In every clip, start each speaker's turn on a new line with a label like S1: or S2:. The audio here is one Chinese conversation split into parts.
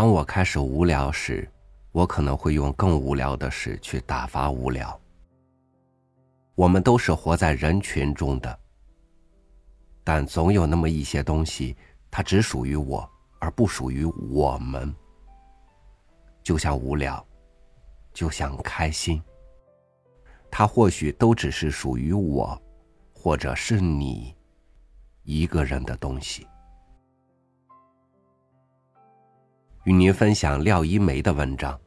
S1: 当我开始无聊时，我可能会用更无聊的事去打发无聊。我们都是活在人群中的，但总有那么一些东西，它只属于我，而不属于我们。就像无聊，就像开心，它或许都只是属于我，或者是你一个人的东西。与您分享廖一梅的文章，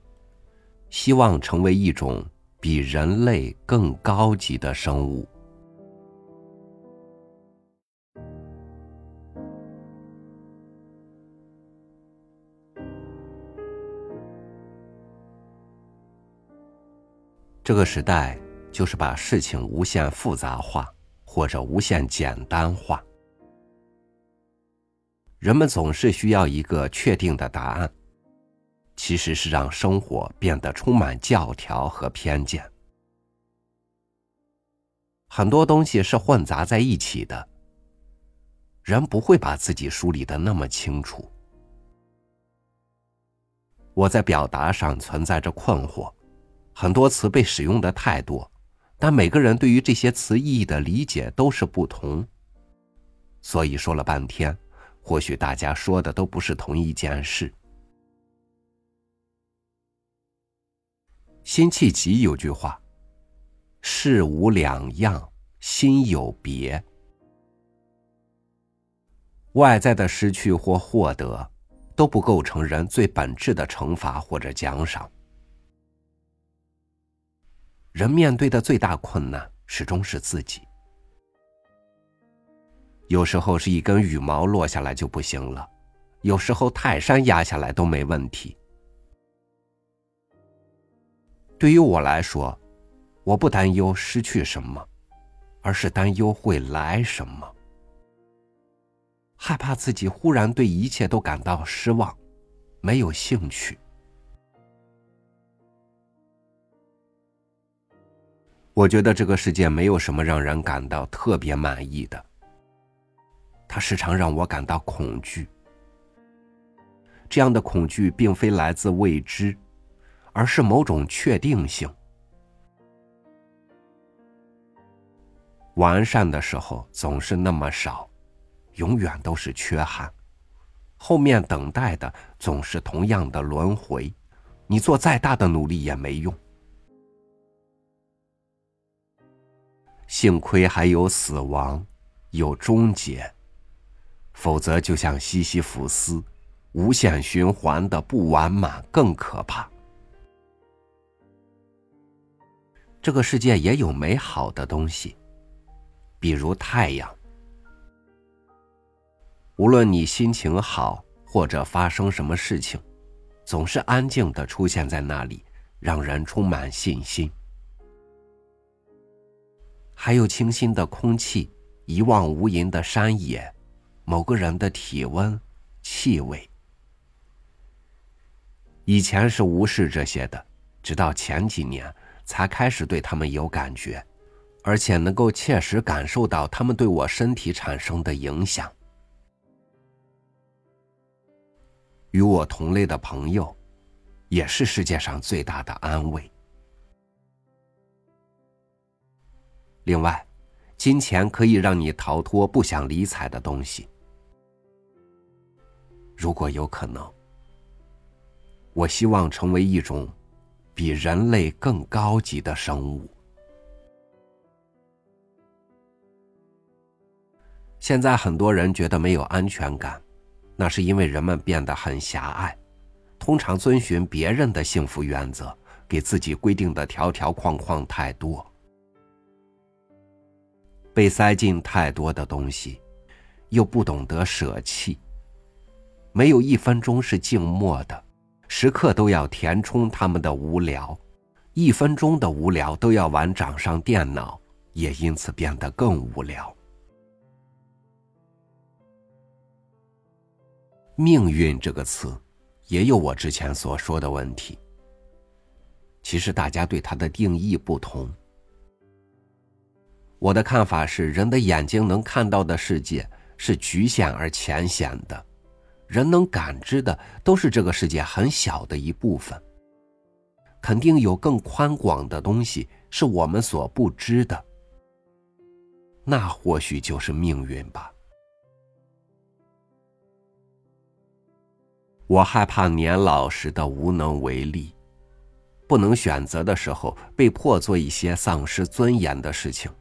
S1: 希望成为一种比人类更高级的生物。这个时代就是把事情无限复杂化，或者无限简单化。人们总是需要一个确定的答案，其实是让生活变得充满教条和偏见。很多东西是混杂在一起的，人不会把自己梳理的那么清楚。我在表达上存在着困惑，很多词被使用的太多，但每个人对于这些词意义的理解都是不同，所以说了半天。或许大家说的都不是同一件事。辛弃疾有句话：“事无两样，心有别。”外在的失去或获得，都不构成人最本质的惩罚或者奖赏。人面对的最大困难，始终是自己。有时候是一根羽毛落下来就不行了，有时候泰山压下来都没问题。对于我来说，我不担忧失去什么，而是担忧会来什么。害怕自己忽然对一切都感到失望，没有兴趣。我觉得这个世界没有什么让人感到特别满意的。它时常让我感到恐惧。这样的恐惧并非来自未知，而是某种确定性。完善的时候总是那么少，永远都是缺憾。后面等待的总是同样的轮回，你做再大的努力也没用。幸亏还有死亡，有终结。否则，就像西西弗斯，无限循环的不完满更可怕。这个世界也有美好的东西，比如太阳。无论你心情好或者发生什么事情，总是安静的出现在那里，让人充满信心。还有清新的空气，一望无垠的山野。某个人的体温、气味，以前是无视这些的，直到前几年才开始对他们有感觉，而且能够切实感受到他们对我身体产生的影响。与我同类的朋友，也是世界上最大的安慰。另外，金钱可以让你逃脱不想理睬的东西。如果有可能，我希望成为一种比人类更高级的生物。现在很多人觉得没有安全感，那是因为人们变得很狭隘，通常遵循别人的幸福原则，给自己规定的条条框框太多，被塞进太多的东西，又不懂得舍弃。没有一分钟是静默的，时刻都要填充他们的无聊，一分钟的无聊都要玩掌上电脑，也因此变得更无聊。命运这个词，也有我之前所说的问题。其实大家对它的定义不同。我的看法是，人的眼睛能看到的世界是局限而浅显的。人能感知的都是这个世界很小的一部分。肯定有更宽广的东西是我们所不知的。那或许就是命运吧。我害怕年老时的无能为力，不能选择的时候被迫做一些丧失尊严的事情，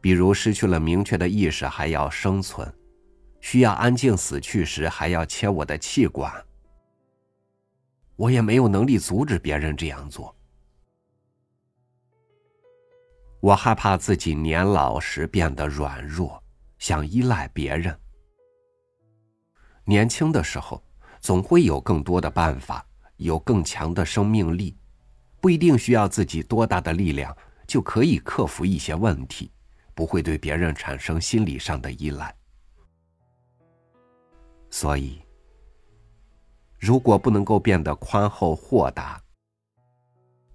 S1: 比如失去了明确的意识还要生存，需要安静死去时还要切我的气管。我也没有能力阻止别人这样做。我害怕自己年老时变得软弱，想依赖别人。年轻的时候，总会有更多的办法，有更强的生命力，不一定需要自己多大的力量就可以克服一些问题，不会对别人产生心理上的依赖。所以，如果不能够变得宽厚豁达，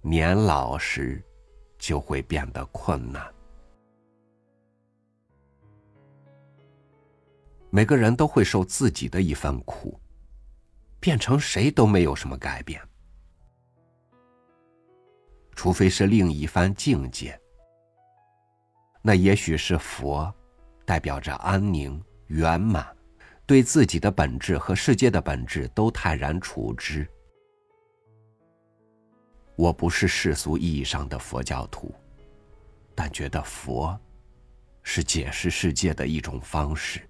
S1: 年老时。就会变得困难。每个人都会受自己的一份苦，变成谁都没有什么改变，除非是另一番境界。那也许是佛，代表着安宁圆满，对自己的本质和世界的本质都泰然处之。我不是世俗意义上的佛教徒，但觉得佛是解释世界的一种方式。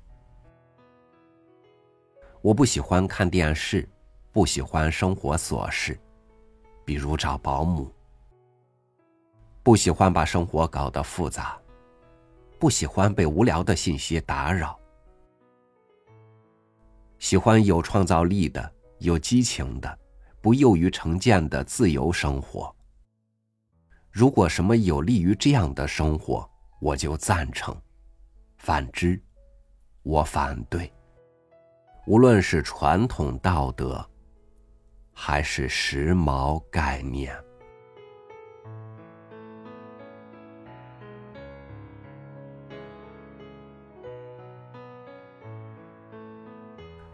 S1: 我不喜欢看电视，不喜欢生活琐事，比如找保姆，不喜欢把生活搞得复杂，不喜欢被无聊的信息打扰，喜欢有创造力的、有激情的。不囿于成见的自由生活。如果什么有利于这样的生活，我就赞成；反之，我反对。无论是传统道德，还是时髦概念，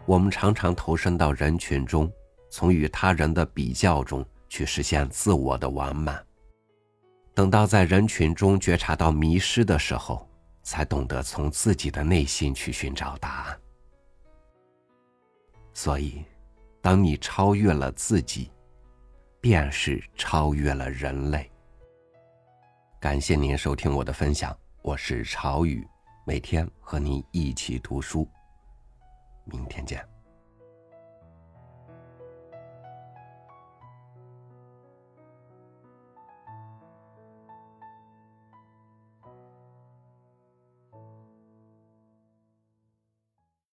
S1: 我们常常投身到人群中。从与他人的比较中去实现自我的完满。等到在人群中觉察到迷失的时候，才懂得从自己的内心去寻找答案。所以，当你超越了自己，便是超越了人类。感谢您收听我的分享，我是朝雨，每天和您一起读书。明天见。